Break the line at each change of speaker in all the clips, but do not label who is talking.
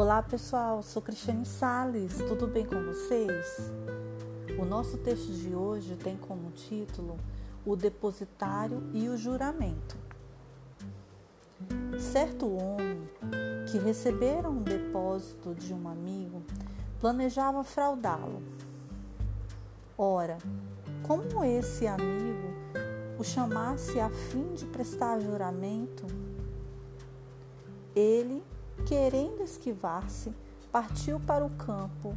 Olá pessoal, sou Cristiane Sales, tudo bem com vocês? O nosso texto de hoje tem como título O Depositário e o Juramento. Certo homem que recebera um depósito de um amigo planejava fraudá-lo. Ora, como esse amigo o chamasse a fim de prestar juramento, ele querendo esquivar-se, partiu para o campo.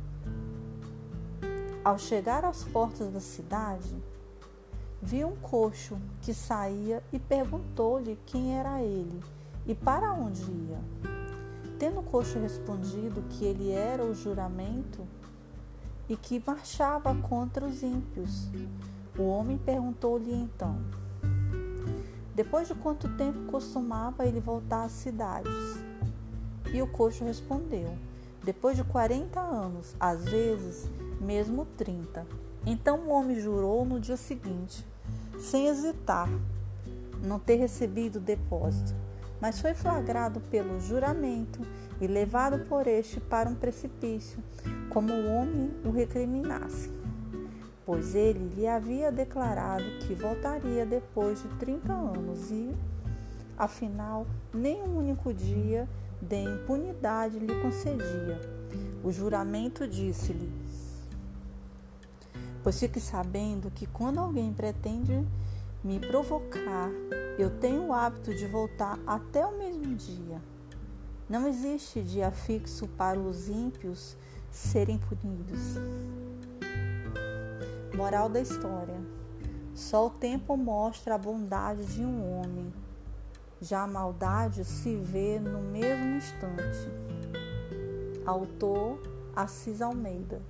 Ao chegar às portas da cidade, viu um coxo que saía e perguntou-lhe quem era ele e para onde ia. Tendo o coxo respondido que ele era o juramento e que marchava contra os ímpios, o homem perguntou-lhe então: Depois de quanto tempo costumava ele voltar às cidades? E o coxo respondeu: Depois de quarenta anos, às vezes mesmo trinta. Então o homem jurou no dia seguinte, sem hesitar, não ter recebido o depósito, mas foi flagrado pelo juramento e levado por este para um precipício, como o homem o recriminasse. Pois ele lhe havia declarado que voltaria depois de trinta anos e, afinal, nem um único dia de impunidade lhe concedia. O juramento disse-lhe: Pois fique sabendo que quando alguém pretende me provocar, eu tenho o hábito de voltar até o mesmo dia. Não existe dia fixo para os ímpios serem punidos. Moral da história: só o tempo mostra a bondade de um homem já a maldade se vê no mesmo instante. Autor Assis Almeida